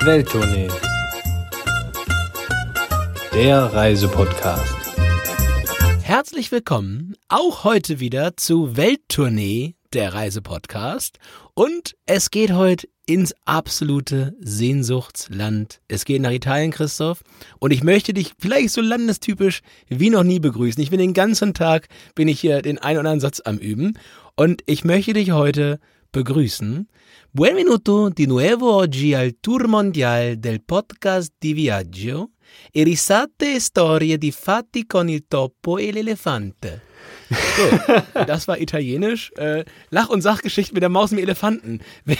Welttournee. Der Reisepodcast. Herzlich willkommen auch heute wieder zu Welttournee, der Reisepodcast. Und es geht heute ins absolute Sehnsuchtsland. Es geht nach Italien, Christoph. Und ich möchte dich vielleicht so landestypisch wie noch nie begrüßen. Ich bin den ganzen Tag, bin ich hier den einen oder anderen Satz am Üben. Und ich möchte dich heute begrüßen. Benvenuto di nuovo oggi al tour mondiale del podcast di viaggio e risate e storie di fatti con il topo e l'elefante. So, das war italienisch. Äh, Lach- und Sachgeschichten mit der Maus und dem Elefanten. Wer,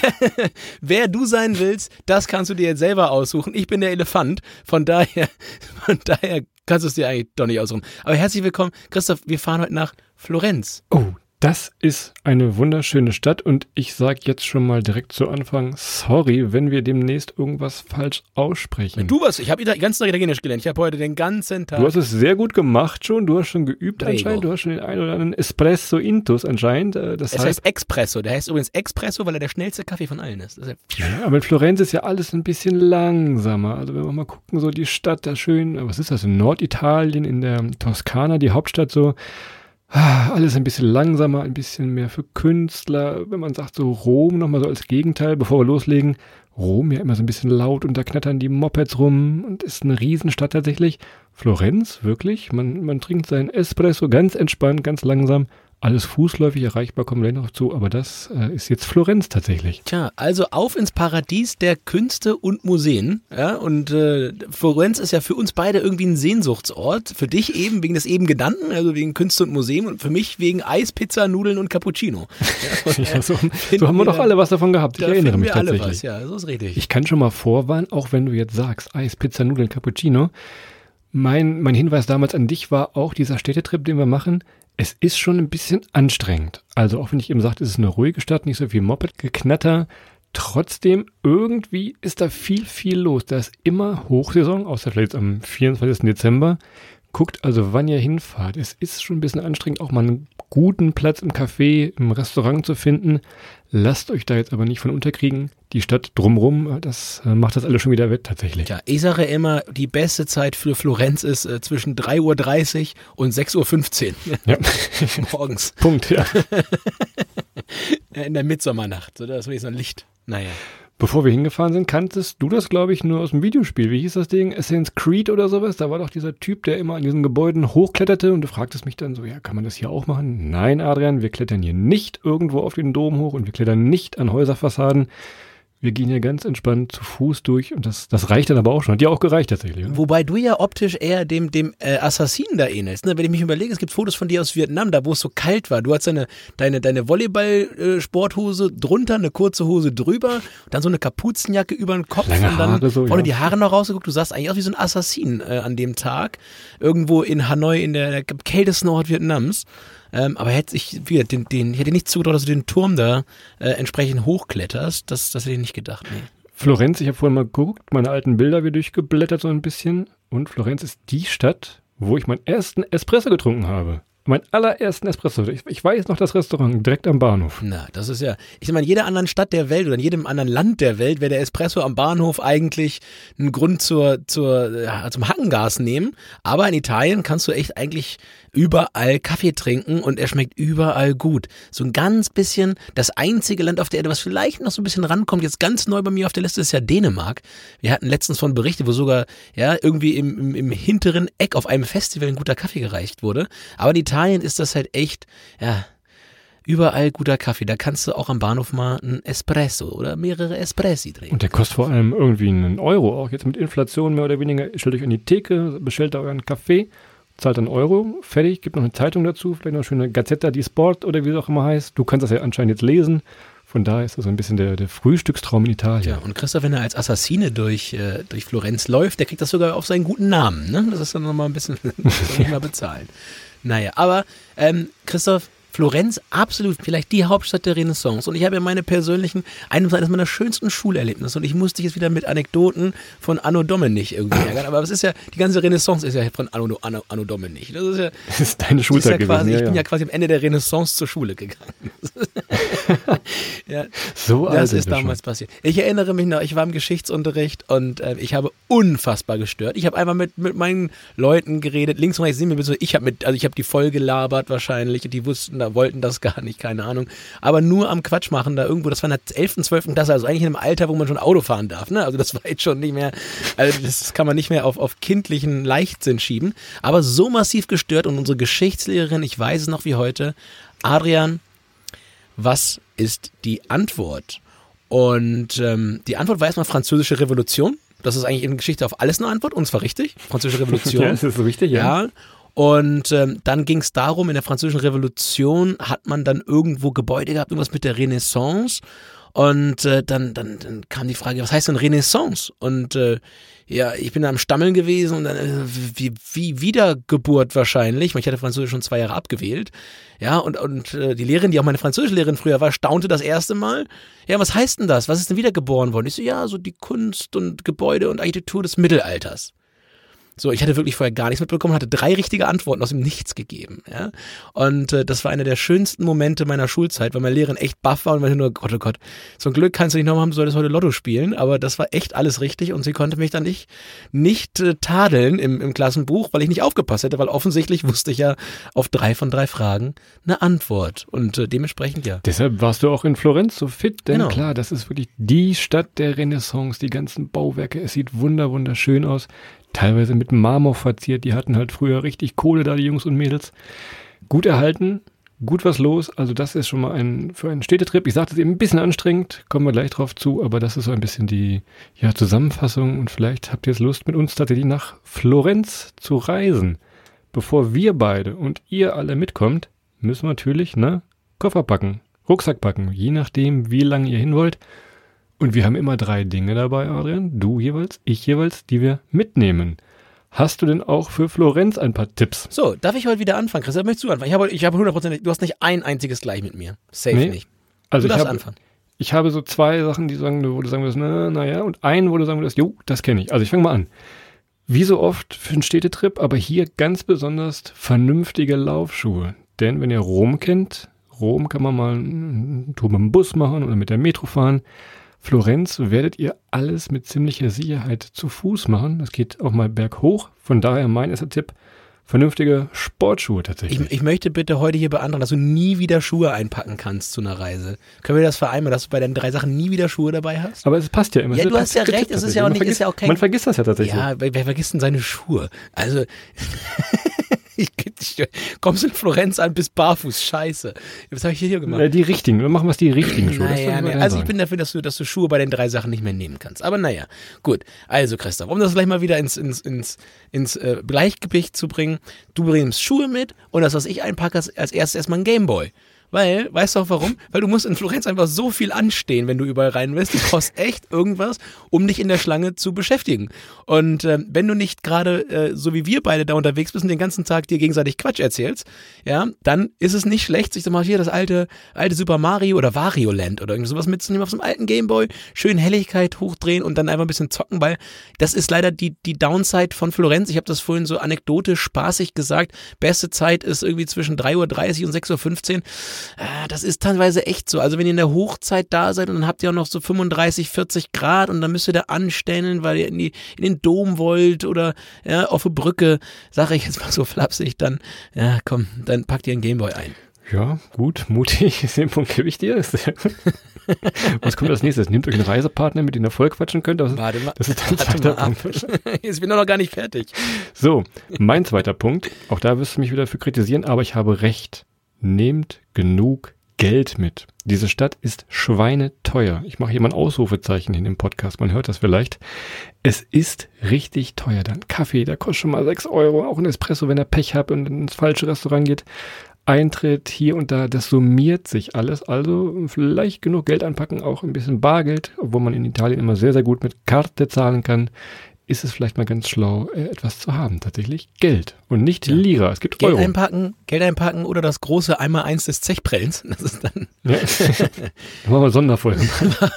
wer du sein willst, das kannst du dir jetzt selber aussuchen. Ich bin der Elefant. Von daher, von daher kannst du es dir eigentlich doch nicht aussuchen. Aber herzlich willkommen, Christoph. Wir fahren heute nach Florenz. Oh, das ist eine wunderschöne Stadt und ich sage jetzt schon mal direkt zu Anfang, sorry, wenn wir demnächst irgendwas falsch aussprechen. Du was? Ich habe ganz Tag Italienisch gelernt. Ich habe heute den ganzen Tag. Du hast es sehr gut gemacht schon, du hast schon geübt Prego. anscheinend, du hast schon den einen oder anderen Espresso Intus anscheinend. äh, Das es heißt, Expresso. Der heißt übrigens Expresso, weil er der schnellste Kaffee von allen ist. Ja aber in Florenz ist ja alles ein bisschen langsamer. Also wenn wir mal gucken, so die Stadt da schön, was ist das, in Norditalien, in der Toskana, die Hauptstadt so, alles ein bisschen langsamer, ein bisschen mehr für Künstler. Wenn man sagt so Rom nochmal so als Gegenteil, bevor wir loslegen, Rom ja immer so ein bisschen laut und da knattern die Mopeds rum und ist eine Riesenstadt tatsächlich. Florenz, wirklich, man, man trinkt seinen Espresso ganz entspannt, ganz langsam. Alles fußläufig erreichbar, kommen wir noch zu, aber das äh, ist jetzt Florenz tatsächlich. Tja, also auf ins Paradies der Künste und Museen. Ja, und äh, Florenz ist ja für uns beide irgendwie ein Sehnsuchtsort. Für dich eben wegen des eben genannten, also wegen Künste und Museen und für mich wegen Eis, Pizza, Nudeln und Cappuccino. Ja, Ja, so, so haben wir doch alle was davon gehabt. Ich da erinnere mich wir alle tatsächlich. was, ja, so ist richtig. Ich kann schon mal vorwarnen, auch wenn du jetzt sagst, Eis, Pizza, Nudeln, Cappuccino. Mein, mein Hinweis damals an dich war auch dieser Städtetrip, den wir machen. Es ist schon ein bisschen anstrengend. Also auch wenn ich eben sagte, es ist eine ruhige Stadt, nicht so viel Moped-Geknatter. Trotzdem, irgendwie ist da viel, viel los. Da ist immer Hochsaison, außer vielleicht am 24. Dezember. Guckt also, wann ihr hinfahrt. Es ist schon ein bisschen anstrengend, auch mal einen guten Platz im Café, im Restaurant zu finden. Lasst euch da jetzt aber nicht von unterkriegen. Die Stadt drumrum, das äh, macht das alles schon wieder wett tatsächlich. Tja, ich sage immer, die beste Zeit für Florenz ist äh, zwischen 3.30 Uhr und 6.15 Uhr Ja. morgens Punkt, ja. in der Mitsommernacht. So, da ist wirklich so ein Licht. Naja. Bevor wir hingefahren sind, kanntest du das, glaube ich, nur aus dem Videospiel. Wie hieß das Ding? Assassin's Creed oder sowas? Da war doch dieser Typ, der immer an diesen Gebäuden hochkletterte und du fragtest mich dann so, ja, kann man das hier auch machen? Nein, Adrian, wir klettern hier nicht irgendwo auf den Dom hoch und wir klettern nicht an Häuserfassaden. Wir gehen hier ganz entspannt zu Fuß durch und das, das reicht dann aber auch schon. Hat dir auch gereicht tatsächlich. Oder? Wobei du ja optisch eher dem, dem äh, Assassinen da ähnelst. Ne? Wenn ich mich überlege, es gibt Fotos von dir aus Vietnam, da wo es so kalt war. Du hast deine, deine, deine Volleyball-Sporthose drunter, eine kurze Hose drüber, dann so eine Kapuzenjacke über den Kopf Lange und dann Haare so, vorne ja. die Haare noch rausgeguckt. Du sahst eigentlich aus wie so ein Assassin äh, an dem Tag. Irgendwo in Hanoi, in der, der kältesten Ort Vietnams. Ähm, aber hätte ich, wieder, den, den, ich hätte nicht zugetraut, dass du den Turm da äh, entsprechend hochkletterst. Das, das hätte ich nicht gedacht. Nee. Florenz, ich habe vorhin mal geguckt, meine alten Bilder wieder durchgeblättert so ein bisschen. Und Florenz ist die Stadt, wo ich meinen ersten Espresso getrunken habe. Mein allerersten Espresso. Ich, ich weiß noch das Restaurant direkt am Bahnhof. Na, das ist ja, ich meine, in jeder anderen Stadt der Welt oder in jedem anderen Land der Welt wäre der Espresso am Bahnhof eigentlich ein Grund zur, zur, ja, zum Hackengas nehmen. Aber in Italien kannst du echt eigentlich überall Kaffee trinken und er schmeckt überall gut. So ein ganz bisschen, das einzige Land auf der Erde, was vielleicht noch so ein bisschen rankommt, jetzt ganz neu bei mir auf der Liste, ist ja Dänemark. Wir hatten letztens von Berichte, wo sogar, ja, irgendwie im, im, im hinteren Eck auf einem Festival ein guter Kaffee gereicht wurde. Aber in Italien ist das halt echt, ja, überall guter Kaffee. Da kannst du auch am Bahnhof mal ein Espresso oder mehrere Espressi trinken. Und der kostet vor allem irgendwie einen Euro, auch jetzt mit Inflation mehr oder weniger. Stellt euch an die Theke, bestellt da euren Kaffee, zahlt einen Euro, fertig, gibt noch eine Zeitung dazu, vielleicht noch eine schöne Gazzetta di Sport oder wie es auch immer heißt. Du kannst das ja anscheinend jetzt lesen. Von daher ist das so ein bisschen der, der Frühstückstraum in Italien. Ja, und Christoph, wenn er als Assassine durch, äh, durch Florenz läuft, der kriegt das sogar auf seinen guten Namen. Ne? Das ist dann nochmal ein bisschen, muss er nicht mal bezahlen. Naja, aber ähm, Christoph, Florenz absolut vielleicht die Hauptstadt der Renaissance. Und ich habe ja meine persönlichen, eines meiner schönsten Schulerlebnisse. Und ich musste jetzt wieder mit Anekdoten von Anno Domini irgendwie ärgern. Aber es ist ja, die ganze Renaissance ist ja von Anno, Anno, Anno Domini. Das ist ja, Das ist deine Schulzeit ja quasi, gewesen. ich Ja, bin ja. quasi am Ende der Renaissance zur Schule gegangen. ja, so das ist damals passiert. Ich erinnere mich noch, ich war im Geschichtsunterricht und äh, ich habe unfassbar gestört. Ich habe einfach mit, mit meinen Leuten geredet, links und rechts sind wir so, ich habe mit, also ich habe die voll gelabert wahrscheinlich und die wussten, da wollten das gar nicht, keine Ahnung. Aber nur am Quatsch machen da irgendwo, das war in der 11., 12. Klasse, also eigentlich in einem Alter, wo man schon Auto fahren darf, ne? Also das war jetzt schon nicht mehr, also das kann man nicht mehr auf, auf kindlichen Leichtsinn schieben. Aber so massiv gestört und unsere Geschichtslehrerin, ich weiß es noch wie heute, Adrian, was ist die Antwort? Und ähm, die Antwort war erstmal Französische Revolution. Das ist eigentlich in Geschichte auf alles eine Antwort und zwar richtig. Französische Revolution. Ja, ist das so richtig? Ja. Ja. Und ähm, dann ging es darum, in der Französischen Revolution hat man dann irgendwo Gebäude gehabt, irgendwas mit der Renaissance. Und äh, dann, dann, dann kam die Frage, was heißt denn Renaissance? Und äh, ja, ich bin da am Stammeln gewesen und dann äh, wie, wie Wiedergeburt wahrscheinlich, ich hatte Französisch schon zwei Jahre abgewählt. Ja, und, und äh, die Lehrerin, die auch meine Französischlehrerin früher war, staunte das erste Mal. Ja, was heißt denn das? Was ist denn wiedergeboren worden? Ich so, ja, so die Kunst und Gebäude und Architektur des Mittelalters. So, ich hatte wirklich vorher gar nichts mitbekommen, hatte drei richtige Antworten aus dem Nichts gegeben. Ja? Und äh, das war einer der schönsten Momente meiner Schulzeit, weil meine Lehrerin echt baff war und meinte nur, Gott, oh Gott, so ein Glück kannst du nicht nochmal haben, du solltest heute Lotto spielen. Aber das war echt alles richtig und sie konnte mich dann nicht, nicht äh, tadeln im, im Klassenbuch, weil ich nicht aufgepasst hätte, weil offensichtlich wusste ich ja auf drei von drei Fragen eine Antwort. Und äh, dementsprechend ja. Deshalb warst du auch in Florenz so fit, denn Genau. klar, das ist wirklich die Stadt der Renaissance, die ganzen Bauwerke, es sieht wunder wunderschön aus, teilweise mit Marmor verziert, die hatten halt früher richtig Kohle da, die Jungs und Mädels. Gut erhalten, gut was los, also das ist schon mal ein, für einen Städtetrip, ich sagte es eben ein bisschen anstrengend, kommen wir gleich drauf zu, aber das ist so ein bisschen die ja, Zusammenfassung und vielleicht habt ihr jetzt Lust mit uns tatsächlich nach Florenz zu reisen. Bevor wir beide und ihr alle mitkommt, müssen wir natürlich, ne, Koffer packen, Rucksack packen, je nachdem, wie lange ihr hin wollt. Und wir haben immer drei Dinge dabei, Adrian. Du jeweils, ich jeweils, die wir mitnehmen. Hast du denn auch für Florenz ein paar Tipps? So, darf ich heute wieder anfangen, Christian? Möchtest du anfangen? Ich habe, ich habe 100%, du hast nicht ein einziges gleich mit mir. Safe Nee. nicht. Also du ich darfst habe, anfangen. ich habe so zwei Sachen, die sagen, wo du sagen würdest, na, naja, und einen, wo du sagen würdest, jo, das kenne ich. Also ich fange mal an. Wie so oft für einen Städtetrip, aber hier ganz besonders vernünftige Laufschuhe. Denn wenn ihr Rom kennt, Rom kann man mal eine Tour mit dem Bus machen oder mit der Metro fahren. Florenz werdet ihr alles mit ziemlicher Sicherheit zu Fuß machen. Das geht auch mal berghoch. Von daher mein erster Tipp, vernünftige Sportschuhe tatsächlich. Ich, ich möchte bitte heute hier beantragen, dass du nie wieder Schuhe einpacken kannst zu einer Reise. Können wir das vereinbaren, dass du bei deinen drei Sachen nie wieder Schuhe dabei hast? aber es passt ja immer. Ja, du hast ja recht, es ist ja auch tatsächlich. nicht- ist ja auch kein- Man vergisst das ja tatsächlich. Ja, wer, wer vergisst denn seine Schuhe? Also, ich, ich, kommst in Florenz an, bist barfuß, scheiße. Was habe ich hier gemacht? Äh, Die richtigen, wir machen was die richtigen Schuhe. Naja, man also ich bin dafür, dass du, dass du Schuhe bei den drei Sachen nicht mehr nehmen kannst. Aber naja, gut. Also Christoph, um das gleich mal wieder ins, ins, ins, ins äh, Gleichgewicht zu bringen, du bringst Schuhe mit und das, was ich einpacke, ist als erstes erstmal ein Gameboy. Weil, weißt du auch warum? Weil du musst in Florenz einfach so viel anstehen, wenn du überall rein willst. Du kostet echt irgendwas, um dich in der Schlange zu beschäftigen. Und ähm, wenn du nicht gerade, äh, so wie wir beide da unterwegs bist und den ganzen Tag dir gegenseitig Quatsch erzählst, ja, dann ist es nicht schlecht, sich so mal hier das alte, alte Super Mario oder Wario Land oder irgendwie sowas mitzunehmen auf so einem alten Gameboy, schön Helligkeit hochdrehen und dann einfach ein bisschen zocken, weil das ist leider die, die Downside von Florenz. Ich habe das vorhin so anekdotisch spaßig gesagt. Beste Zeit ist irgendwie zwischen 3.30 Uhr und 6.15 Uhr. Ah, das ist teilweise echt so. Also wenn ihr in der Hochzeit da seid und dann habt ihr auch noch so 35, 40 Grad und dann müsst ihr da anstellen, weil ihr in, die, in den Dom wollt oder ja, auf eine Brücke, sage ich jetzt mal so flapsig, dann, ja komm, dann packt ihr einen Gameboy ein. Ja, gut, mutig. Den Punkt gebe ich dir. Was kommt als nächstes? Nehmt euch einen Reisepartner, mit dem ihr voll quatschen könnt. Das, Warte mal, das ist dein zweiter. Punkt. Jetzt bin ich noch gar nicht fertig. So, mein zweiter Punkt. Auch da wirst du mich wieder für kritisieren, aber ich habe recht. Nehmt genug Geld mit. Diese Stadt ist schweineteuer. Ich mache hier mal ein Ausrufezeichen in dem Podcast. Man hört das vielleicht. Es ist richtig teuer. Dann Kaffee, der kostet schon mal 6 Euro. Auch ein Espresso, wenn ihr Pech habt und ins falsche Restaurant geht. Eintritt hier und da, das summiert sich alles. Also vielleicht genug Geld anpacken, auch ein bisschen Bargeld, obwohl man in Italien immer sehr, sehr gut mit Karte zahlen kann. Ist es vielleicht mal ganz schlau, äh, etwas zu haben. Tatsächlich Geld und nicht Ja. Lira. Es gibt Geld Euro. einpacken, Geld einpacken oder das große Einmal-Eins des Zechprellens. Das ist dann, Ja. Dann machen wir Sonderfolge.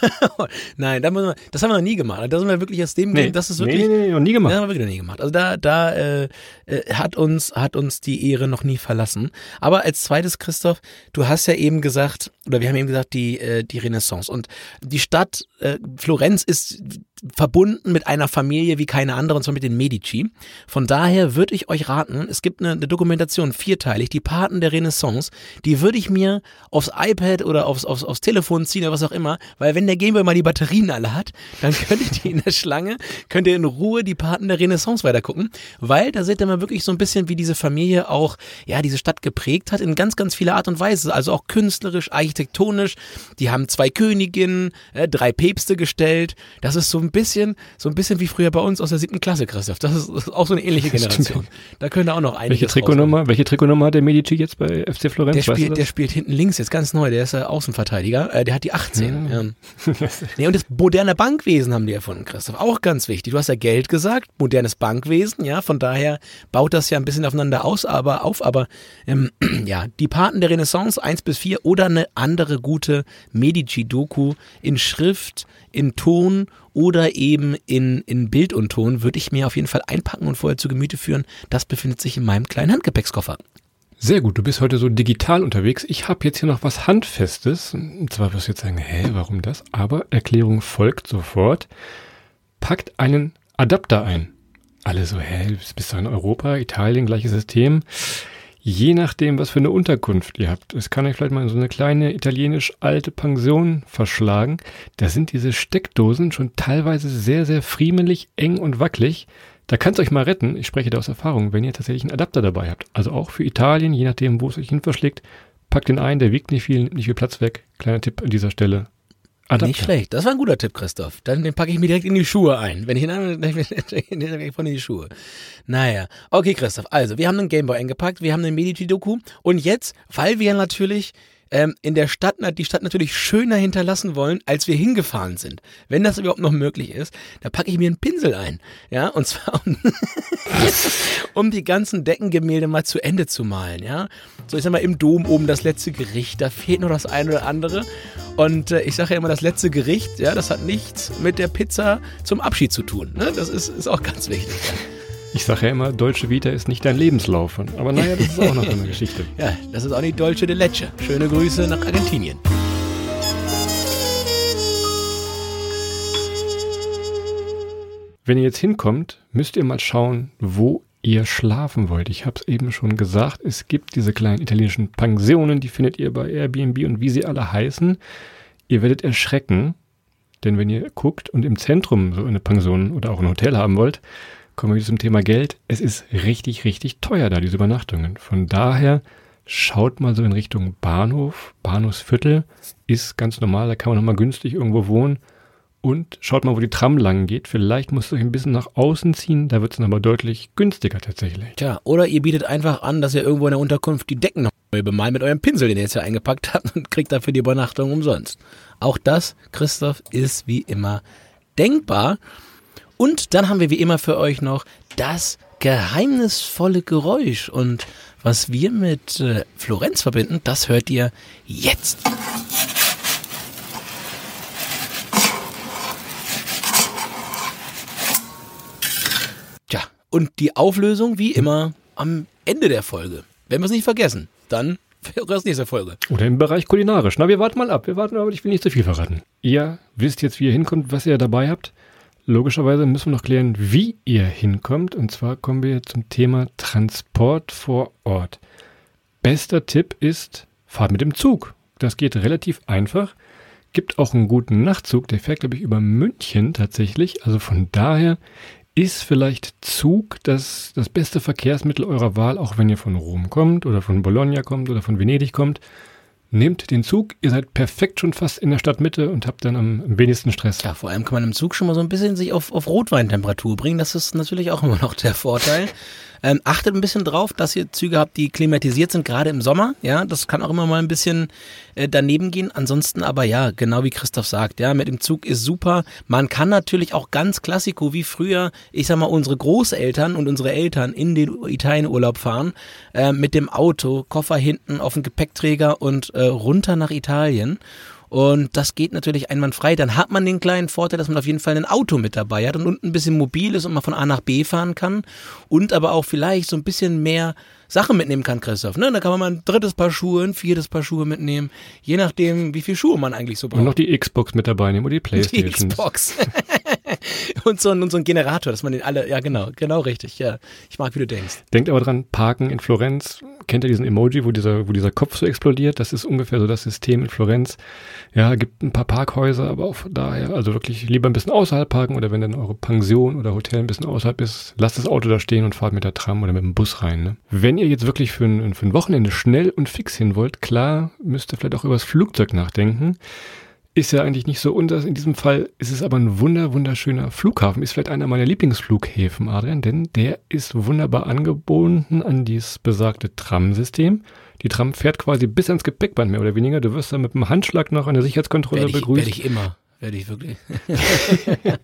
nein, da müssen wir, das haben wir noch nie gemacht. Da sind wir wirklich aus dem, Game, das ist wirklich, nee, nee, nee, noch nie gemacht. Das haben wir wirklich noch nie gemacht. Also da, da äh, äh, hat uns hat uns die Ehre noch nie verlassen. Aber als zweites, Christoph, du hast ja eben gesagt, oder wir haben eben gesagt, die äh, die Renaissance und die Stadt äh, Florenz ist verbunden mit einer Familie wie keine andere, und zwar mit den Medici. Von daher würde ich euch raten, es gibt eine, eine Dokumentation, vierteilig, die Paten der Renaissance, die würde ich mir aufs iPad oder aufs, aufs, aufs Telefon ziehen oder was auch immer, weil wenn der Gameboy mal die Batterien alle hat, dann könnt ihr die in der Schlange, könnt ihr in Ruhe die Paten der Renaissance weitergucken, weil da seht ihr mal wirklich so ein bisschen, wie diese Familie auch, ja, diese Stadt geprägt hat in ganz, ganz vieler Art und Weise, also auch künstlerisch, architektonisch. Die haben zwei Königinnen, äh, drei Päpste gestellt. Das ist so ein bisschen, so ein bisschen wie früher bei uns aus der siebten Klasse, Christoph. Das ist, auch so eine ähnliche. Generation. Da können da auch noch einige Welche Trikotnummer, welche Trikotnummer hat der Medici jetzt bei FC Florenz? der spielt, der spielt hinten links, jetzt ganz neu, der ist äh, Außenverteidiger, äh, der hat die 18. Ja. Ähm. Nee, und das moderne Bankwesen haben die erfunden, Christoph. Auch ganz wichtig. Du hast ja Geld gesagt, modernes Bankwesen, ja, von daher baut das ja ein bisschen aufeinander aus, aber auf, aber ähm, ja, die Paten der Renaissance 1 bis 4 oder eine andere gute Medici-Doku in Schrift, in Ton oder eben in, in Bild und Ton würde ich mir auf jeden Fall einpacken und vorher zu Gemüte führen. Das befindet sich in meinem kleinen Handgepäckskoffer. Sehr gut, du bist heute so digital unterwegs. Ich habe jetzt hier noch was Handfestes. Und zwar wirst du jetzt sagen, hä, warum das? Aber Erklärung folgt sofort. Packt einen Adapter ein. Alle so, hä, du bist doch in Europa, Italien, gleiches System. Je nachdem, was für eine Unterkunft ihr habt. Es kann euch vielleicht mal in so eine kleine italienisch alte Pension verschlagen. Da sind diese Steckdosen schon teilweise sehr, sehr friemelig, eng und wackelig. Da kann es euch mal retten, ich spreche da aus Erfahrung, wenn ihr tatsächlich einen Adapter dabei habt. Also auch für Italien, je nachdem, wo es euch hin verschlägt, packt den ein, der wiegt nicht viel, nimmt nicht viel Platz weg. Kleiner Tipp an dieser Stelle. Adapter. Nicht schlecht. Das war ein guter Tipp, Christoph. Dann den packe ich mir direkt in die Schuhe ein. Wenn ich ihn direkt von in die Schuhe. Naja. Okay, Christoph. Also, wir haben einen Gameboy eingepackt, wir haben einen Medici-Doku. Und jetzt, weil wir natürlich ähm, in der Stadt, die Stadt natürlich schöner hinterlassen wollen, als wir hingefahren sind. Wenn das überhaupt noch möglich ist, da packe ich mir einen Pinsel ein. Ja, und zwar um, um die ganzen Deckengemälde mal zu Ende zu malen. Ja, so ich sag mal im Dom oben das letzte Gericht, da fehlt noch das eine oder andere. Und äh, ich sage ja immer, das letzte Gericht, ja, das hat nichts mit der Pizza zum Abschied zu tun. Ne? Das ist, ist auch ganz wichtig. Ich sage ja immer, Deutsche Vita ist nicht dein Lebenslauf. Aber naja, das ist auch noch eine Geschichte. Ja, das ist auch nicht Dolce de Leche. Schöne Grüße nach Argentinien. Wenn ihr jetzt hinkommt, müsst ihr mal schauen, wo ihr schlafen wollt. Ich habe es eben schon gesagt, es gibt diese kleinen italienischen Pensionen, die findet ihr bei Airbnb und wie sie alle heißen. Ihr werdet erschrecken, denn wenn ihr guckt und im Zentrum so eine Pension oder auch ein Hotel haben wollt, kommen wir zum Thema Geld. Es ist richtig, richtig teuer da, diese Übernachtungen. Von daher schaut mal so in Richtung Bahnhof, Bahnhofsviertel, ist ganz normal, da kann man nochmal günstig irgendwo wohnen. Und schaut mal, wo die Tram lang geht. Vielleicht müsst ihr euch ein bisschen nach außen ziehen, da wird es dann aber deutlich günstiger tatsächlich. Tja, oder ihr bietet einfach an, dass ihr irgendwo in der Unterkunft die Decken noch neu bemalt mit eurem Pinsel, den ihr jetzt ja eingepackt habt und kriegt dafür die Übernachtung umsonst. Auch das, Christoph, ist wie immer denkbar. Und dann haben wir wie immer für euch noch das geheimnisvolle Geräusch. Und was wir mit äh, Florenz verbinden, das hört ihr jetzt. Tja, und die Auflösung wie immer am Ende der Folge. Wenn wir es nicht vergessen, dann für das nächste Folge. Oder im Bereich kulinarisch. Na, wir warten mal ab. Wir warten, aber ich will nicht zu viel verraten. Ihr wisst jetzt, wie ihr hinkommt, was ihr dabei habt. Logischerweise müssen wir noch klären, wie ihr hinkommt. Und zwar kommen wir zum Thema Transport vor Ort. Bester Tipp ist, fahrt mit dem Zug. Das geht relativ einfach. Gibt auch einen guten Nachtzug, der fährt, glaube ich, über München tatsächlich. Also von daher ist vielleicht Zug das, das beste Verkehrsmittel eurer Wahl, auch wenn ihr von Rom kommt oder von Bologna kommt oder von Venedig kommt. Nehmt den Zug, ihr seid perfekt schon fast in der Stadtmitte und habt dann am, wenigsten Stress. Ja, vor allem kann man im Zug schon mal so ein bisschen sich auf, auf Rotweintemperatur bringen. Das ist natürlich auch immer noch der Vorteil. Ähm, achtet ein bisschen drauf, dass ihr Züge habt, die klimatisiert sind, gerade im Sommer. Ja, das kann auch immer mal ein bisschen äh, daneben gehen. Ansonsten aber ja, genau wie Christoph sagt, ja, mit dem Zug ist super. Man kann natürlich auch ganz klassiko wie früher, ich sag mal, unsere Großeltern und unsere Eltern in den Italienurlaub fahren, äh, mit dem Auto, Koffer hinten auf dem Gepäckträger und äh, runter nach Italien. Und das geht natürlich einwandfrei. Dann hat man den kleinen Vorteil, dass man auf jeden Fall ein Auto mit dabei hat und unten ein bisschen mobil ist und man von A nach B fahren kann. Und aber auch vielleicht so ein bisschen mehr Sachen mitnehmen kann, Christoph. Ne? Da kann man mal ein drittes Paar Schuhe, ein viertes Paar Schuhe mitnehmen. Je nachdem, wie viel Schuhe man eigentlich so braucht. Und noch die Xbox mit dabei nehmen oder die Playstation. Die Xbox. und, so ein, und so ein Generator, dass man den alle, ja genau, genau richtig, ja. Ich mag, wie du denkst. Denkt aber dran, Parken in Florenz, kennt ihr diesen Emoji, wo dieser, wo dieser Kopf so explodiert? Das ist ungefähr so das System in Florenz. Ja, gibt ein paar Parkhäuser, aber auch daher, also wirklich lieber ein bisschen außerhalb parken oder wenn dann eure Pension oder Hotel ein bisschen außerhalb ist, lasst das Auto da stehen und fahrt mit der Tram oder mit dem Bus rein. Ne? Wenn ihr jetzt wirklich für ein, für ein Wochenende schnell und fix hin wollt, klar, müsst ihr vielleicht auch über das Flugzeug nachdenken. Ist ja eigentlich nicht so unter. In diesem Fall ist es aber ein wunder, wunderschöner Flughafen. Ist vielleicht einer meiner Lieblingsflughäfen, Adrian, denn der ist wunderbar angebunden an dieses besagte Tram-System. Die Tram fährt quasi bis ans Gepäckband mehr oder weniger. Du wirst dann mit einem Handschlag noch an der Sicherheitskontrolle Werde ich, begrüßt. werde ich immer. Werde ich wirklich.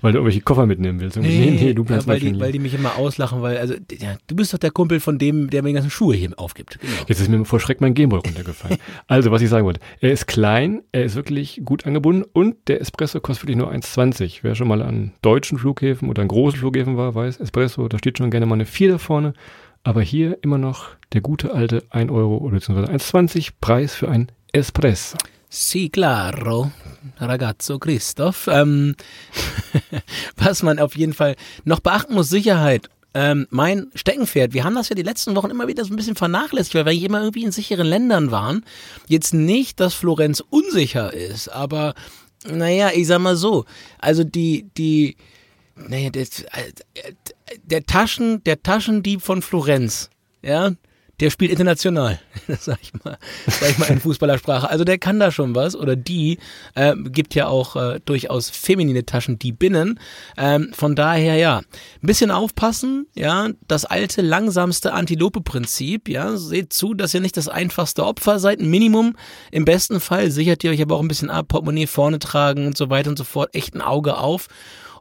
Weil du irgendwelche Koffer mitnehmen willst. Und nee, nee, du bleibst ja, weil, die, weil die mich immer auslachen, weil, also, ja, du bist doch der Kumpel von dem, der mir die ganzen Schuhe hier aufgibt. Genau. Jetzt ist mir vor Schreck mein Gameboy runtergefallen. also, was ich sagen wollte. Er ist klein, er ist wirklich gut angebunden und der Espresso kostet wirklich nur 1,20. Wer schon mal an deutschen Flughäfen oder an großen Flughäfen war, weiß, Espresso, da steht schon gerne mal eine 4 da vorne. Aber hier immer noch der gute alte 1 Euro oder beziehungsweise 1,20 Preis für ein Espresso. Sì, claro, ragazzo Christoph. Ähm, was man auf jeden Fall noch beachten muss, Sicherheit. Ähm, mein Steckenpferd, wir haben das ja die letzten Wochen immer wieder so ein bisschen vernachlässigt, weil wir immer irgendwie in sicheren Ländern waren. Jetzt nicht, dass Florenz unsicher ist, aber naja, ich sag mal so, also die, die, naja, der, der Taschen, der Taschendieb von Florenz, ja, der spielt international, sag ich mal, sag ich mal in Fußballersprache. Also der kann da schon was oder die äh, gibt ja auch äh, durchaus feminine Taschendiebinnen. Ähm, von daher ja, ein bisschen aufpassen, ja, das alte langsamste Antilope-Prinzip, ja, seht zu, dass ihr nicht das einfachste Opfer seid. Ein Minimum, im besten Fall sichert ihr euch aber auch ein bisschen ab, Portemonnaie vorne tragen und so weiter und so fort, echt ein Auge auf.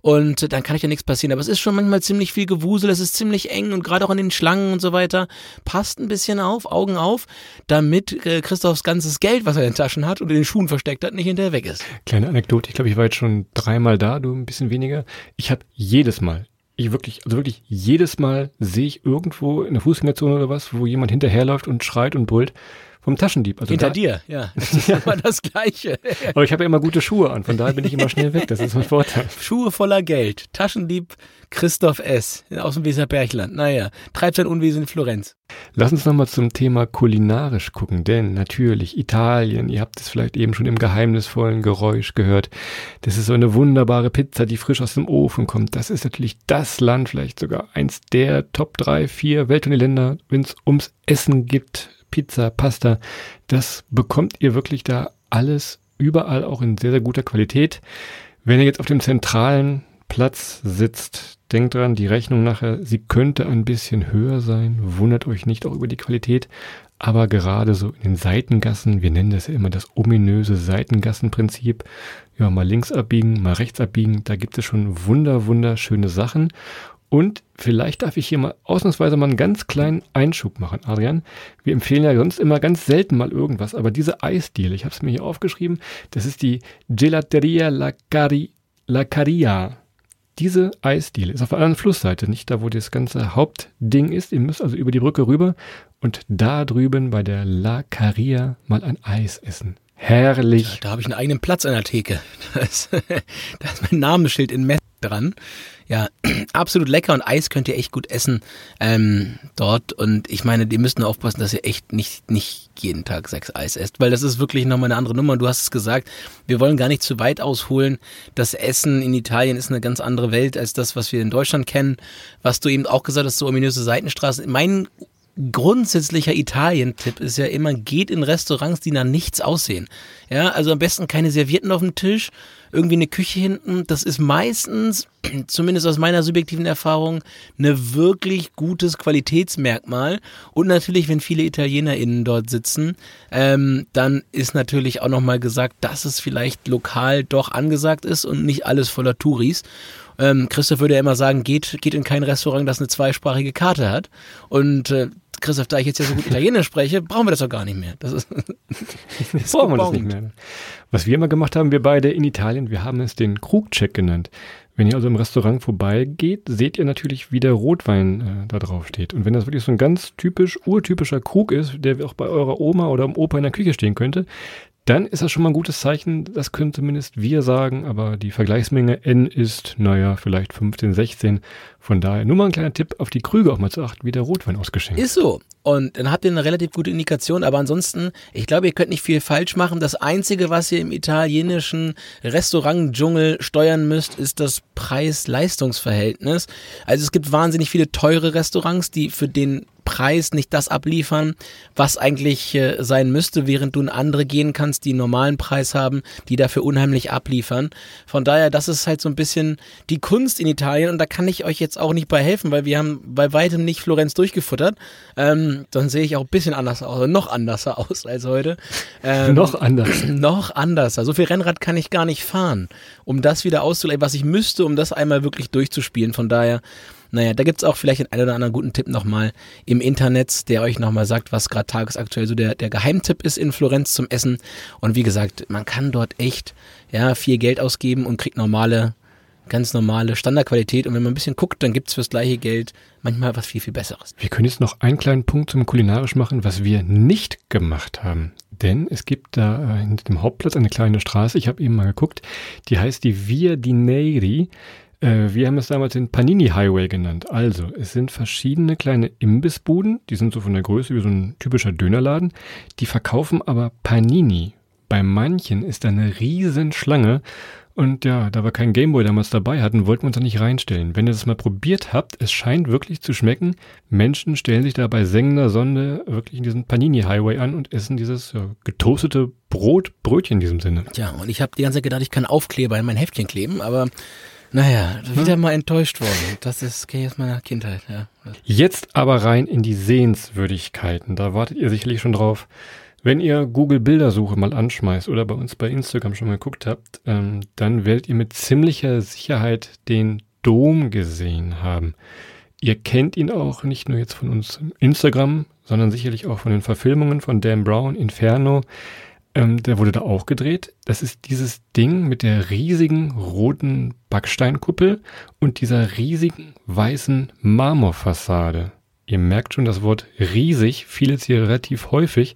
Und dann kann euch ja nichts passieren. Aber es ist schon manchmal ziemlich viel Gewusel, es ist ziemlich eng und gerade auch an den Schlangen und so weiter. Passt ein bisschen auf, Augen auf, damit äh, Christophs ganzes Geld, was er in den Taschen hat und in den Schuhen versteckt hat, nicht hinterher weg ist. Kleine Anekdote, ich glaube, ich war jetzt schon dreimal da, du ein bisschen weniger. Ich habe jedes Mal, ich wirklich, also wirklich jedes Mal sehe ich irgendwo in der Fußgängerzone oder was, wo jemand hinterherläuft und schreit und brüllt vom Taschendieb. Also Hinter dir, ja. Das ist immer das Gleiche. Aber ich habe ja immer gute Schuhe an, von daher bin ich immer schnell weg. Das ist mein Vorteil. Schuhe voller Geld. Taschendieb Christoph S. aus dem Weserbergland. Naja, treibt sein Unwesen in Florenz. Lass uns nochmal zum Thema kulinarisch gucken, denn natürlich Italien, ihr habt es vielleicht eben schon im geheimnisvollen Geräusch gehört. Das ist so eine wunderbare Pizza, die frisch aus dem Ofen kommt. Das ist natürlich das Land, vielleicht sogar eins der Top 3, 4 Welttournee-Länder, wenn es ums Essen gibt. Pizza, Pasta, das bekommt ihr wirklich da alles überall auch in sehr, sehr guter Qualität. Wenn ihr jetzt auf dem zentralen Platz sitzt, denkt dran, die Rechnung nachher, sie könnte ein bisschen höher sein. Wundert euch nicht auch über die Qualität. Aber gerade so in den Seitengassen, wir nennen das ja immer das ominöse Seitengassenprinzip, ja, mal links abbiegen, mal rechts abbiegen, da gibt es schon wunder, wunderschöne Sachen. Und vielleicht darf ich hier mal ausnahmsweise mal einen ganz kleinen Einschub machen, Adrian. Wir empfehlen ja sonst immer ganz selten mal irgendwas, aber diese Eisdiele, ich habe es mir hier aufgeschrieben, das ist die Gelateria La, Cari, La Caria. Diese Eisdiele ist auf der anderen Flussseite, nicht da, wo das ganze Hauptding ist. Ihr müsst also über die Brücke rüber und da drüben bei der La Caria mal ein Eis essen. Herrlich. Da habe ich einen eigenen Platz an der Theke. Da ist, da ist mein Namensschild in Mess dran. Ja, absolut lecker und Eis könnt ihr echt gut essen ähm, dort. Und ich meine, ihr müsst nur aufpassen, dass ihr echt nicht, nicht jeden Tag sechs Eis esst, weil das ist wirklich nochmal eine andere Nummer. Du hast es gesagt, wir wollen gar nicht zu weit ausholen. Das Essen in Italien ist eine ganz andere Welt als das, was wir in Deutschland kennen. Was du eben auch gesagt hast, so ominöse Seitenstraßen. Mein grundsätzlicher Italien-Tipp ist ja immer, geht in Restaurants, die nach nichts aussehen. Ja, also am besten keine Servietten auf dem Tisch, irgendwie eine Küche hinten. Das ist meistens, zumindest aus meiner subjektiven Erfahrung, eine wirklich gutes Qualitätsmerkmal. Und natürlich, wenn viele ItalienerInnen dort sitzen, ähm, dann ist natürlich auch nochmal gesagt, dass es vielleicht lokal doch angesagt ist und nicht alles voller Touris. Ähm, Christoph würde ja immer sagen, geht, geht in kein Restaurant, das eine zweisprachige Karte hat. Und äh, Christoph, da ich jetzt ja so gut Italienisch spreche, brauchen wir das doch gar nicht mehr. Das ist, das brauchen wir das nicht mehr. Was wir immer gemacht haben, wir beide in Italien, wir haben es den Krugcheck genannt. Wenn ihr also im Restaurant vorbeigeht, seht ihr natürlich, wie der Rotwein äh, da drauf steht. Und wenn das wirklich so ein ganz typisch, urtypischer Krug ist, der auch bei eurer Oma oder dem Opa in der Küche stehen könnte, dann ist das schon mal ein gutes Zeichen. Das können zumindest wir sagen, aber die Vergleichsmenge N ist, naja, vielleicht 15, 16. Von daher nur mal ein kleiner Tipp, auf die Krüge auch mal zu achten, wie der Rotwein ausgeschenkt ist. so. Und dann habt ihr eine relativ gute Indikation, aber ansonsten, ich glaube, ihr könnt nicht viel falsch machen. Das Einzige, was ihr im italienischen Restaurant-Dschungel steuern müsst, ist das Preis-Leistungs-Verhältnis. Also es gibt wahnsinnig viele teure Restaurants, die für den Preis nicht das abliefern, was eigentlich äh, sein müsste, während du in andere gehen kannst, die einen normalen Preis haben, die dafür unheimlich abliefern. Von daher, das ist halt so ein bisschen die Kunst in Italien und da kann ich euch jetzt auch nicht bei helfen, weil wir haben bei weitem nicht Florenz durchgefuttert. Ähm, dann sehe ich auch ein bisschen anders aus, noch anders aus als heute. Ähm, noch anders. Noch anders. So viel Rennrad kann ich gar nicht fahren, um das wieder auszuleihen, was ich müsste, um das einmal wirklich durchzuspielen. Von daher, naja, da gibt's auch vielleicht den einen oder anderen guten Tipp nochmal im Internet, der euch nochmal sagt, was gerade tagesaktuell so der, der Geheimtipp ist in Florenz zum Essen. Und wie gesagt, man kann dort echt ja, viel Geld ausgeben und kriegt normale ganz normale Standardqualität und wenn man ein bisschen guckt, dann gibt's fürs gleiche Geld manchmal was viel, viel Besseres. Wir können jetzt noch einen kleinen Punkt zum Kulinarisch machen, was wir nicht gemacht haben. Denn es gibt da hinter dem Hauptplatz eine kleine Straße, ich habe eben mal geguckt, die heißt die Via di Neri. Äh, wir haben es damals den Panini Highway genannt. Also, es sind verschiedene kleine Imbissbuden, die sind so von der Größe wie so ein typischer Dönerladen, die verkaufen aber Panini. Bei manchen ist da eine riesen Schlange und ja, da wir keinen Gameboy damals dabei hatten, wollten wir uns da nicht reinstellen. Wenn ihr das mal probiert habt, es scheint wirklich zu schmecken. Menschen stellen sich da bei sengender Sonne wirklich in diesen Panini Highway an und essen dieses ja, getoastete Brot, Brötchen in diesem Sinne. Ja, und ich habe die ganze Zeit gedacht, ich kann Aufkleber in mein Heftchen kleben, aber naja, wieder mal enttäuscht worden. Das ist okay, aus meiner Kindheit, ja. Jetzt aber rein in die Sehenswürdigkeiten. Da wartet ihr sicherlich schon drauf. Wenn ihr Google Bildersuche mal anschmeißt oder bei uns bei Instagram schon mal geguckt habt, ähm, dann werdet ihr mit ziemlicher Sicherheit den Dom gesehen haben. Ihr kennt ihn auch nicht nur jetzt von uns Instagram, sondern sicherlich auch von den Verfilmungen von Dan Brown, Inferno. Ähm, der wurde da auch gedreht. Das ist dieses Ding mit der riesigen roten Backsteinkuppel und dieser riesigen weißen Marmorfassade. Ihr merkt schon das Wort riesig, fiel jetzt hier relativ häufig.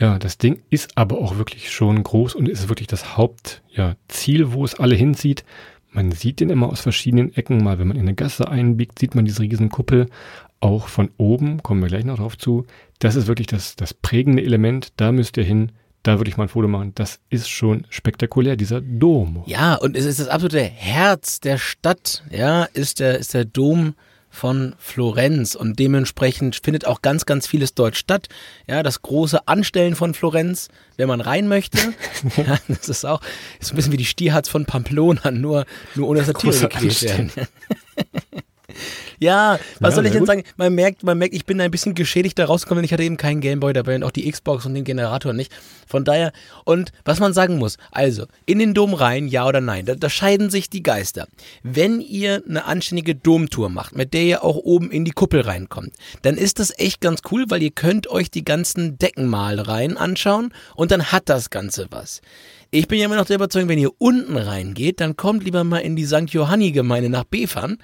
Ja, das Ding ist aber auch wirklich schon groß und ist wirklich das Hauptziel, ja, Ziel, wo es alle hinzieht. Man sieht den immer aus verschiedenen Ecken. Mal, wenn man in eine Gasse einbiegt, sieht man diese riesen Kuppel. Auch von oben, kommen wir gleich noch drauf zu. Das ist wirklich das, das prägende Element. Da müsst ihr hin da würde ich mal ein Foto machen. Das ist schon spektakulär, dieser Dom. Ja, und es ist das absolute Herz der Stadt, ja, ist der, ist der Dom von Florenz und dementsprechend findet auch ganz, ganz vieles dort statt. Ja, das große Anstellen von Florenz, wenn man rein möchte. ja, das ist auch, ist ein bisschen wie die Stierharz von Pamplona, nur, nur ohne Satire gequält werden. Ja, was ja, soll ich denn gut. sagen? Man merkt, man merkt, ich bin ein bisschen geschädigt da rausgekommen, denn ich hatte eben keinen Gameboy dabei und auch die Xbox und den Generator nicht. Von daher, und was man sagen muss, also, in den Dom rein, ja oder nein, da, da scheiden sich die Geister. Wenn ihr eine anständige Domtour macht, mit der ihr auch oben in die Kuppel reinkommt, dann ist das echt ganz cool, weil ihr könnt euch die ganzen Deckenmalereien anschauen und dann hat das Ganze was. Ich bin ja immer noch der Überzeugung, wenn ihr unten reingeht, dann kommt lieber mal in die St. Johanni-Gemeinde nach Befern.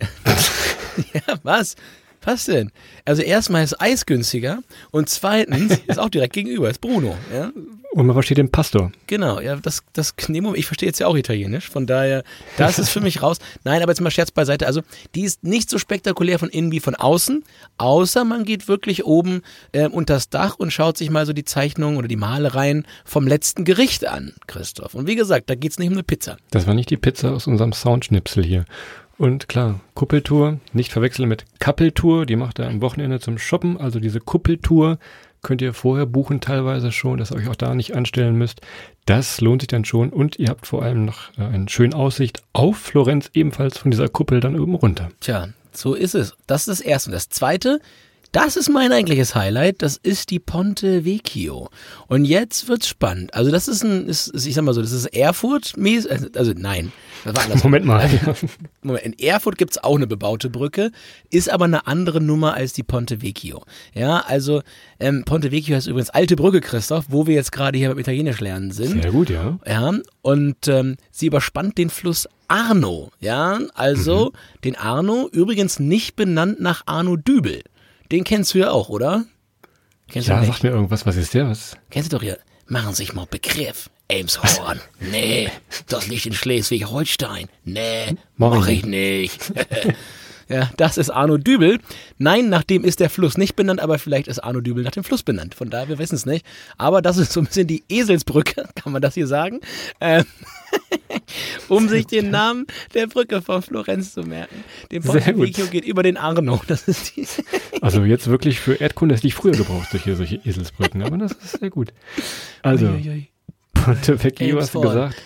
ja, was? Was denn? Also erstmal ist Eis günstiger und zweitens ist auch direkt gegenüber, ist Bruno. Ja? Und man versteht den Pastor. Genau, ja, das, das, ich verstehe jetzt ja auch Italienisch, von daher, das ist für mich raus. Nein, aber jetzt mal Scherz beiseite. Also, die ist nicht so spektakulär von innen wie von außen, außer man geht wirklich oben äh, unter das Dach und schaut sich mal so die Zeichnungen oder die Malereien vom letzten Gericht an, Christoph. Und wie gesagt, da geht es nicht um eine Pizza. Das war nicht die Pizza aus unserem Soundschnipsel hier. Und klar, Kuppeltour, nicht verwechseln mit Kappeltour, die macht er am Wochenende zum Shoppen. Also diese Kuppeltour könnt ihr vorher buchen teilweise schon, dass ihr euch auch da nicht anstellen müsst. Das lohnt sich dann schon und ihr habt vor allem noch äh, eine schöne Aussicht auf Florenz, ebenfalls von dieser Kuppel dann oben runter. Tja, so ist es. Das ist das Erste. Und das Zweite, das ist mein eigentliches Highlight, das ist die Ponte Vecchio. Und jetzt wird's spannend. Also das ist ein, ist, ich sag mal so, das ist Erfurt, also, also nein, das war anders. Moment mal. Moment, in Erfurt gibt's auch eine bebaute Brücke, ist aber eine andere Nummer als die Ponte Vecchio. Ja, also ähm, Ponte Vecchio heißt übrigens alte Brücke, Christoph, wo wir jetzt gerade hier beim Italienisch lernen sind. Sehr gut, ja. Ja, und ähm, sie überspannt den Fluss Arno, ja, also Mhm. den Arno, übrigens nicht benannt nach Arno Dübel. Den kennst du ja auch, oder? Kennst Ja, du sag mir irgendwas, was ist der? Was? Kennst du doch hier. Machen Sie sich mal Begriff. Elmshorn. Nee, das liegt in Schleswig-Holstein. Nee, Mach ich nicht. ja, das ist Arno Dübel. Nein, nach dem ist der Fluss nicht benannt, aber vielleicht ist Arno Dübel nach dem Fluss benannt. Von daher, wir wissen es nicht. Aber das ist so ein bisschen die Eselsbrücke, kann man das hier sagen. Ähm, um sich den Namen der Brücke von Florenz zu merken. Den Ponte geht über den Arno. Das ist die. Also jetzt wirklich für Erdkunde hätte ich früher gebraucht, solche, solche Eselsbrücken, aber das ist sehr gut. Also. Ponte Vecchio, hast du gesagt,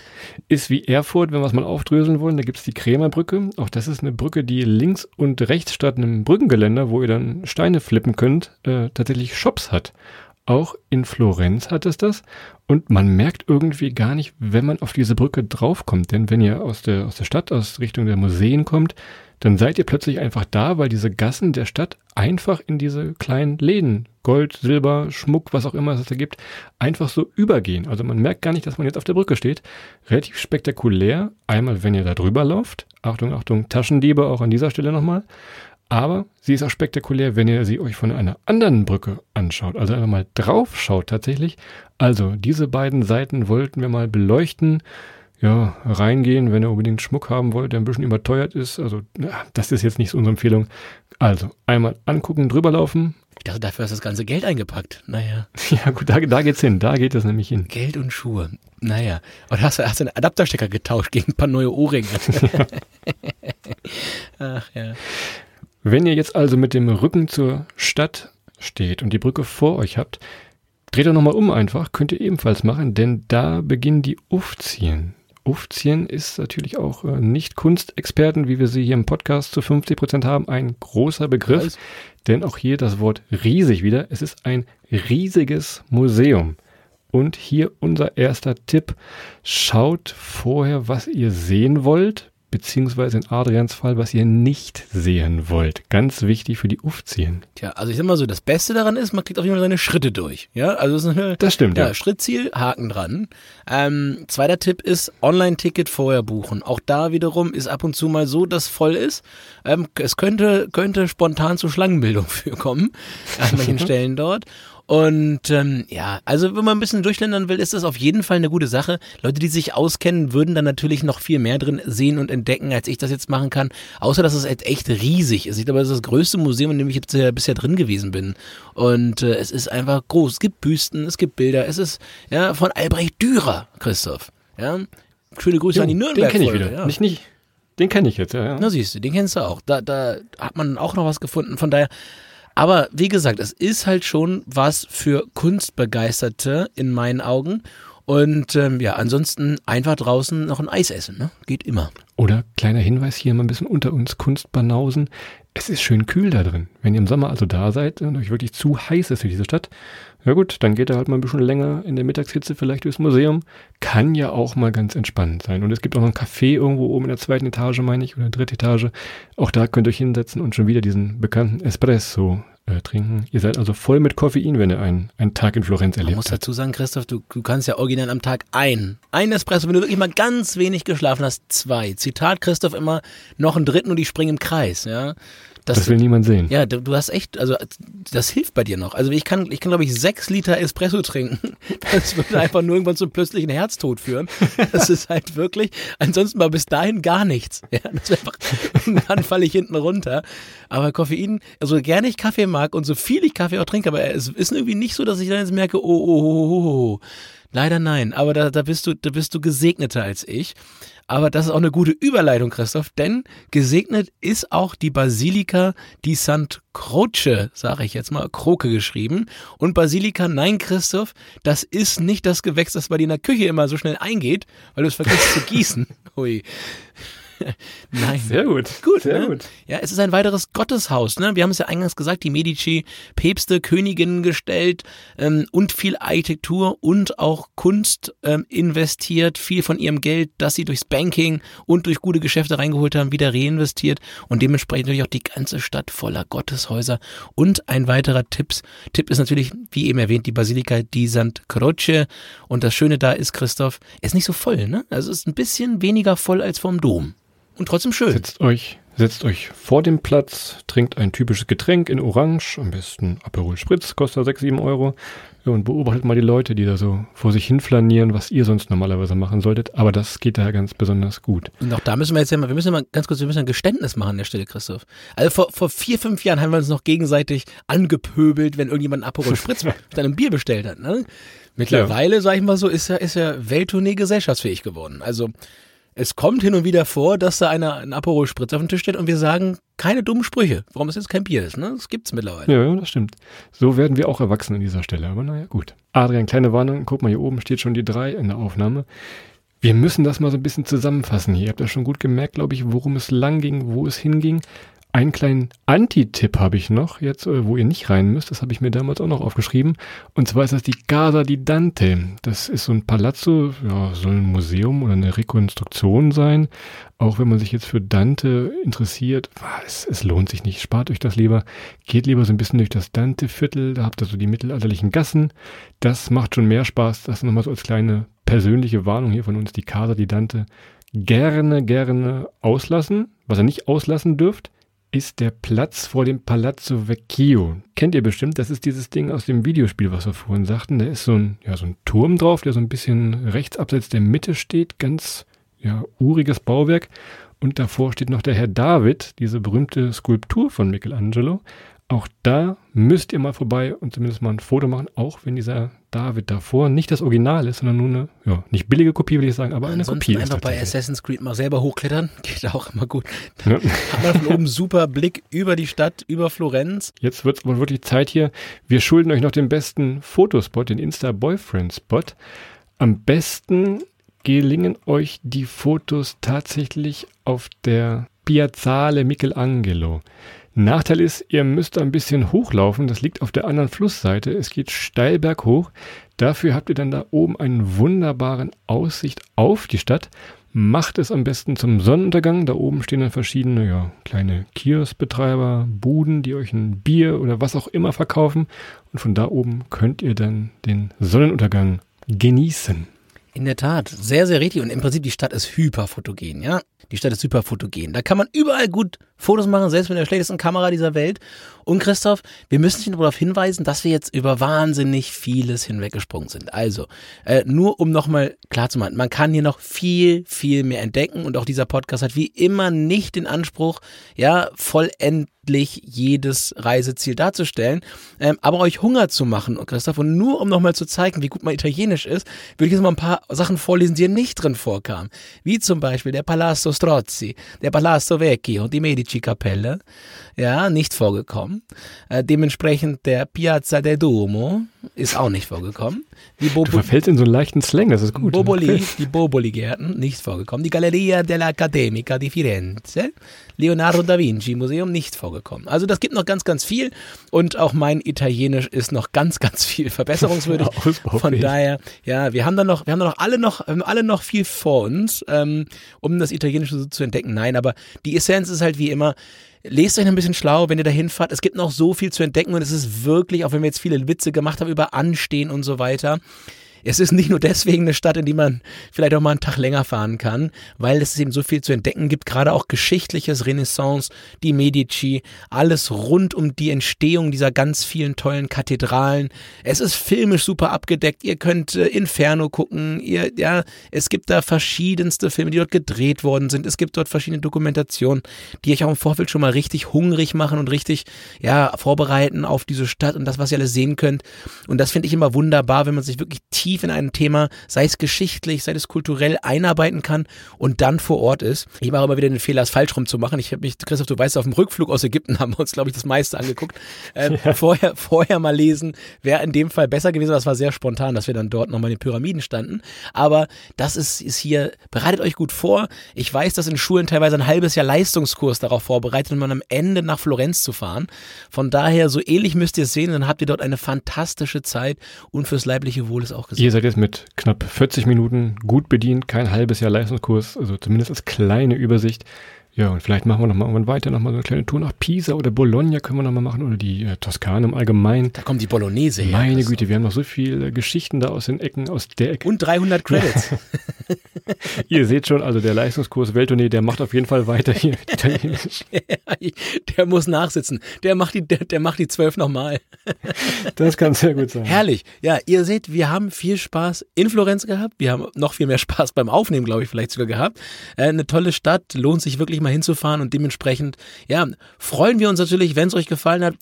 ist wie Erfurt, wenn wir es mal aufdröseln wollen. Da gibt's die Krämerbrücke. Auch das ist eine Brücke, die links und rechts statt einem Brückengeländer, wo ihr dann Steine flippen könnt, äh, tatsächlich Shops hat. Auch in Florenz hat es das. Und man merkt irgendwie gar nicht, wenn man auf diese Brücke draufkommt. Denn wenn ihr aus der, aus der Stadt, aus Richtung der Museen kommt, dann seid ihr plötzlich einfach da, weil diese Gassen der Stadt einfach in diese kleinen Läden, Gold, Silber, Schmuck, was auch immer es da gibt, einfach so übergehen. Also man merkt gar nicht, dass man jetzt auf der Brücke steht. Relativ spektakulär. Einmal, wenn ihr da drüber lauft. Achtung, Achtung, Taschendiebe auch an dieser Stelle nochmal. Aber sie ist auch spektakulär, wenn ihr sie euch von einer anderen Brücke anschaut. Also einfach mal drauf schaut tatsächlich. Also diese beiden Seiten wollten wir mal beleuchten. Ja, reingehen, wenn ihr unbedingt Schmuck haben wollt, der ein bisschen überteuert ist. Also ja, das ist jetzt nicht so unsere Empfehlung. Also einmal angucken, drüber laufen. Ich dachte, dafür hast du das ganze Geld eingepackt. Naja. Ja gut, da, da geht's hin. Da geht es nämlich hin. Geld und Schuhe. Naja. Und hast, du- hast du einen Adapterstecker getauscht gegen ein paar neue Ohrringe. Ach ja. Wenn ihr jetzt also mit dem Rücken zur Stadt steht und die Brücke vor euch habt, dreht doch nochmal um einfach, könnt ihr ebenfalls machen, denn da beginnen die Uffzien. Uffzien ist natürlich auch äh, nicht Kunstexperten, wie wir sie hier im Podcast zu 50 Prozent haben, ein großer Begriff, Weiß. denn auch hier das Wort riesig wieder. Es ist ein riesiges Museum. Und hier unser erster Tipp. Schaut vorher, was ihr sehen wollt, beziehungsweise in Adrians Fall, was ihr nicht sehen wollt. Ganz wichtig für die Uffzien. Tja, also ich sag mal so, das Beste daran ist, man kriegt auf jeden Fall seine Schritte durch. Ja, also es ist eine, Das stimmt, ja, ja. Schrittziel, Haken dran. Ähm, zweiter Tipp ist Online-Ticket vorher buchen. Auch da wiederum ist ab und zu mal so, dass voll ist. Ähm, es könnte, könnte spontan zu Schlangenbildung für kommen an manchen Stellen dort. Und ähm, ja, also wenn man ein bisschen durchländern will, ist das auf jeden Fall eine gute Sache. Leute, die sich auskennen, würden dann natürlich noch viel mehr drin sehen und entdecken, als ich das jetzt machen kann. Außer, dass es halt echt riesig ist. Ich glaube, das ist das größte Museum, in dem ich jetzt äh, bisher drin gewesen bin. Und äh, es ist einfach groß. Es gibt Büsten, es gibt Bilder. Es ist ja von Albrecht Dürer, Christoph. Ja, schöne Grüße an die Nürnberg. den kenne ich wieder. Ja. Nicht, nicht. Den kenne ich jetzt, ja. ja. Na siehst du, den kennst du auch. Da, da hat man auch noch was gefunden. Von daher, aber wie gesagt, es ist halt schon was für Kunstbegeisterte in meinen Augen. Und ähm, ja, ansonsten einfach draußen noch ein Eis essen, ne? Geht immer. Oder kleiner Hinweis hier mal ein bisschen unter uns Kunstbanausen. Es ist schön kühl da drin. Wenn ihr im Sommer also da seid und euch wirklich zu heiß ist für diese Stadt, ja gut, dann geht ihr halt mal ein bisschen länger in der Mittagshitze vielleicht durchs Museum. Kann ja auch mal ganz entspannend sein. Und es gibt auch noch ein Café irgendwo oben in der zweiten Etage, meine ich, oder dritte Etage. Auch da könnt ihr euch hinsetzen und schon wieder diesen bekannten Espresso äh, trinken. Ihr seid also voll mit Koffein, wenn ihr einen, einen Tag in Florenz erlebt muss habt. dazu sagen, Christoph, du, du kannst ja original am Tag ein, ein Espresso, wenn du wirklich mal ganz wenig geschlafen hast, zwei. Zitat Christoph immer, noch einen dritten und ich springe im Kreis, ja. Das will niemand sehen. Ja, du, du hast echt, also das hilft bei dir noch. Also ich kann, ich kann glaube ich sechs Liter Espresso trinken. Das würde einfach nur irgendwann zum plötzlichen Herztod führen. Das ist halt wirklich, ansonsten mal bis dahin gar nichts. Ja, das einfach, irgendwann falle ich hinten runter. Aber Koffein, also gerne ich Kaffee mag und so viel ich Kaffee auch trinke, aber es ist irgendwie nicht so, dass ich dann jetzt merke, oh, oh, oh, oh, oh. Leider nein, aber da, da bist du, da bist du gesegneter als ich. Aber das ist auch eine gute Überleitung, Christoph, denn gesegnet ist auch die Basilika di Sant Croce, sage ich jetzt mal, Kroke geschrieben. Und Basilika, nein, Christoph, das ist nicht das Gewächs, das bei dir in der Küche immer so schnell eingeht, weil du es vergisst zu gießen. Hui. Nein. Sehr gut. Gut, sehr ne? gut. Ja, es ist ein weiteres Gotteshaus. Ne? Wir haben es ja eingangs gesagt, die Medici, Päpste, Königinnen gestellt ähm, und viel Architektur und auch Kunst ähm, investiert, viel von ihrem Geld, das sie durchs Banking und durch gute Geschäfte reingeholt haben, wieder reinvestiert und dementsprechend natürlich auch die ganze Stadt voller Gotteshäuser. Und ein weiterer Tipps, Tipp ist natürlich, wie eben erwähnt, die Basilika di Sant Croce. Und das Schöne da ist, Christoph, ist nicht so voll. Ne? Also es ist ein bisschen weniger voll als vom Dom. Und trotzdem schön. Setzt euch, setzt euch vor dem Platz, trinkt ein typisches Getränk in Orange, am besten Aperol Spritz, kostet 6, 7 Euro. Ja, und beobachtet mal die Leute, die da so vor sich hin flanieren, was ihr sonst normalerweise machen solltet. Aber das geht da ganz besonders gut. Und auch da müssen wir jetzt ja mal, wir müssen ja mal ganz kurz, wir müssen ein Geständnis machen an der Stelle, Christoph. Also vor, vor vier, fünf Jahren haben wir uns noch gegenseitig angepöbelt, wenn irgendjemand einen Aperol Spritz mit einem Bier bestellt hat. Ne? Mittlerweile, sag ich mal so, ist ja, ist ja Welttournee gesellschaftsfähig geworden. Also es kommt hin und wieder vor, dass da einer einen Aperol Spritz auf den Tisch stellt und wir sagen keine dummen Sprüche, warum es jetzt kein Bier ist. Ne? Das gibt's mittlerweile. Ja, das stimmt. So werden wir auch erwachsen an dieser Stelle. Aber naja, gut. Adrian, kleine Warnung. Guck mal, hier oben steht schon die drei in der Aufnahme. Wir müssen das mal so ein bisschen zusammenfassen hier. Ihr habt ja schon gut gemerkt, glaube ich, worum es lang ging, wo es hinging. Einen kleinen Anti-Tipp habe ich noch, jetzt, äh, wo ihr nicht rein müsst. Das habe ich mir damals auch noch aufgeschrieben. Und zwar ist das die Casa di Dante. Das ist so ein Palazzo, ja, soll ein Museum oder eine Rekonstruktion sein. Auch wenn man sich jetzt für Dante interessiert, ah, es, es lohnt sich nicht. Spart euch das lieber. Geht lieber so ein bisschen durch das Dante-Viertel. Da habt ihr so die mittelalterlichen Gassen. Das macht schon mehr Spaß. Das nochmal so als kleine persönliche Warnung hier von uns. Die Casa di Dante gerne, gerne auslassen. Was ihr nicht auslassen dürft, ist der Platz vor dem Palazzo Vecchio. Kennt ihr bestimmt, das ist dieses Ding aus dem Videospiel, was wir vorhin sagten. Da ist so ein, ja, so ein Turm drauf, der so ein bisschen rechts abseits der Mitte steht, ganz ja, uriges Bauwerk. Und davor steht noch der Herr David, diese berühmte Skulptur von Michelangelo. Auch da müsst ihr mal vorbei und zumindest mal ein Foto machen, auch wenn dieser David davor nicht das Original ist, sondern nur eine, ja, nicht billige Kopie, will ich sagen, aber eine Ansonsten Kopie ist einfach bei tatsächlich. Assassin's Creed mal selber hochklettern, geht auch immer gut. Ja. Hat man von oben super Blick über die Stadt, über Florenz. Jetzt wird es aber wirklich Zeit hier. Wir schulden euch noch den besten Fotospot, den Insta-Boyfriend-Spot. Am besten gelingen euch die Fotos tatsächlich auf der Piazzale Michelangelo. Nachteil ist, ihr müsst ein bisschen hochlaufen. Das liegt auf der anderen Flussseite. Es geht steil berghoch. Dafür habt ihr dann da oben einen wunderbaren Aussicht auf die Stadt. Macht es am besten zum Sonnenuntergang. Da oben stehen dann verschiedene ja, kleine Kioskbetreiber, Buden, die euch ein Bier oder was auch immer verkaufen. Und von da oben könnt ihr dann den Sonnenuntergang genießen. In der Tat, sehr, sehr richtig. Und im Prinzip, die Stadt ist hyperfotogen, ja. Die Stadt ist hyperfotogen. Da kann man überall gut Fotos machen, selbst mit der schlechtesten Kamera dieser Welt. Und Christoph, wir müssen dich darauf hinweisen, dass wir jetzt über wahnsinnig vieles hinweggesprungen sind. Also, äh, nur um nochmal klar zu machen, man kann hier noch viel, viel mehr entdecken. Und auch dieser Podcast hat wie immer nicht den Anspruch, ja, vollendlich jedes Reiseziel darzustellen, ähm, aber euch Hunger zu machen, Christoph. Und nur um nochmal zu zeigen, wie gut man Italienisch ist, würde ich jetzt mal ein paar Sachen vorlesen, die hier nicht drin vorkamen. Wie zum Beispiel der Palazzo Strozzi, der Palazzo Vecchio, die Medici-Kapelle, ja, nicht vorgekommen. Äh, dementsprechend der Piazza del Duomo ist auch nicht vorgekommen. Die Du verfällst in so einen leichten Slang, das ist gut. Boboli, die Boboli-Gärten, nicht vorgekommen. Die Galleria dell'Accademica di Firenze, Leonardo da Vinci Museum, nicht vorgekommen. Also das gibt noch ganz, ganz viel und auch mein Italienisch ist noch ganz, ganz viel verbesserungswürdig. Von daher, ja, wir haben da noch, wir haben da noch alle noch, alle noch viel vor uns, ähm, um das Italienische so zu entdecken. Nein, aber die Essenz ist halt wie immer, Lest euch ein bisschen schlau, wenn ihr da hinfahrt. Es gibt noch so viel zu entdecken und es ist wirklich, auch wenn wir jetzt viele Witze gemacht haben über Anstehen und so weiter, es ist nicht nur deswegen eine Stadt, in die man vielleicht auch mal einen Tag länger fahren kann, weil es eben so viel zu entdecken gibt, gerade auch geschichtliches Renaissance, die Medici, alles rund um die Entstehung dieser ganz vielen tollen Kathedralen. Es ist filmisch super abgedeckt. Ihr könnt äh, Inferno gucken. Ihr, ja, es gibt da verschiedenste Filme, die dort gedreht worden sind. Es gibt dort verschiedene Dokumentationen, die euch auch im Vorfeld schon mal richtig hungrig machen und richtig, ja, vorbereiten auf diese Stadt und das, was ihr alles sehen könnt. Und das finde ich immer wunderbar, wenn man sich wirklich tief tief in ein Thema, sei es geschichtlich, sei es kulturell einarbeiten kann und dann vor Ort ist. Ich mache immer wieder den Fehler, es falsch rum zu machen. Ich habe mich, Christoph, du weißt, auf dem Rückflug aus Ägypten haben wir uns, glaube ich, das meiste angeguckt. Ähm, ja. vorher, vorher mal lesen, wäre in dem Fall besser gewesen. Das war sehr spontan, dass wir dann dort nochmal in den Pyramiden standen. Aber das ist, ist hier, bereitet euch gut vor. Ich weiß, dass in Schulen teilweise ein halbes Jahr Leistungskurs darauf vorbereitet und man am Ende nach Florenz zu fahren. Von daher, so ähnlich müsst ihr es sehen, dann habt ihr dort eine fantastische Zeit und fürs leibliche Wohl ist auch gesagt. Ihr seid jetzt mit knapp 40 Minuten gut bedient, kein halbes Jahr Leistungskurs, also zumindest als kleine Übersicht. Ja, und vielleicht machen wir nochmal irgendwann weiter, nochmal so eine kleine Tour nach Pisa oder Bologna können wir nochmal machen oder die äh, Toskana im Allgemeinen. Da kommt die Bolognese her. Meine Güte, wir haben noch so viele Geschichten da aus den Ecken, aus der Ecke. Und 300 Credits. Ihr seht schon, also der Leistungskurs Welttournee, der macht auf jeden Fall weiter hier Italienisch. der muss nachsitzen. Der macht die, der, der macht die zwölf nochmal. das kann sehr gut sein. Herrlich. Ja, ihr seht, wir haben viel Spaß in Florenz gehabt. Wir haben noch viel mehr Spaß beim Aufnehmen, glaube ich, vielleicht sogar gehabt. Äh, eine tolle Stadt, lohnt sich wirklich mal mal hinzufahren und dementsprechend, ja, freuen wir uns natürlich, wenn es euch gefallen hat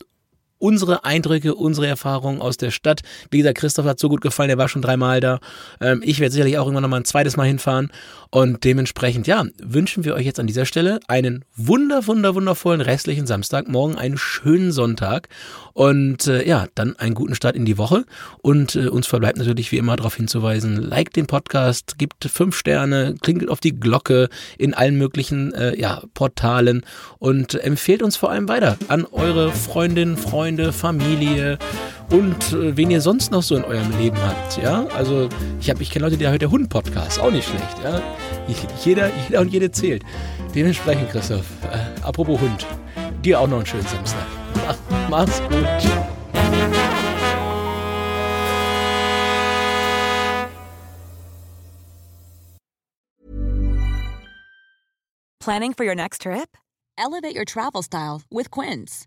unsere Eindrücke, unsere Erfahrungen aus der Stadt. Wie gesagt, Christoph hat so gut gefallen, er war schon dreimal da. Ähm, ich werde sicherlich auch irgendwann noch mal ein zweites Mal hinfahren. Und dementsprechend, ja, wünschen wir euch jetzt an dieser Stelle einen wunder, wunder, wundervollen restlichen Samstag, morgen einen schönen Sonntag und äh, ja, dann einen guten Start in die Woche. Und äh, uns verbleibt natürlich wie immer darauf hinzuweisen, liked den Podcast, gibt fünf Sterne, klingelt auf die Glocke in allen möglichen äh, ja, Portalen und empfehlt uns vor allem weiter an eure Freundinnen, Freunde, Familie und äh, wen ihr sonst noch so in eurem Leben habt. Ja, also ich habe, ich kenne Leute, die hören der Hund-Podcast, auch nicht schlecht. Ja, jeder, jeder und jede zählt. Dementsprechend, Christoph, äh, apropos Hund, dir auch noch einen schönen Samstag. Mach, mach's gut. Planning for your next trip? Elevate your travel style with Quince.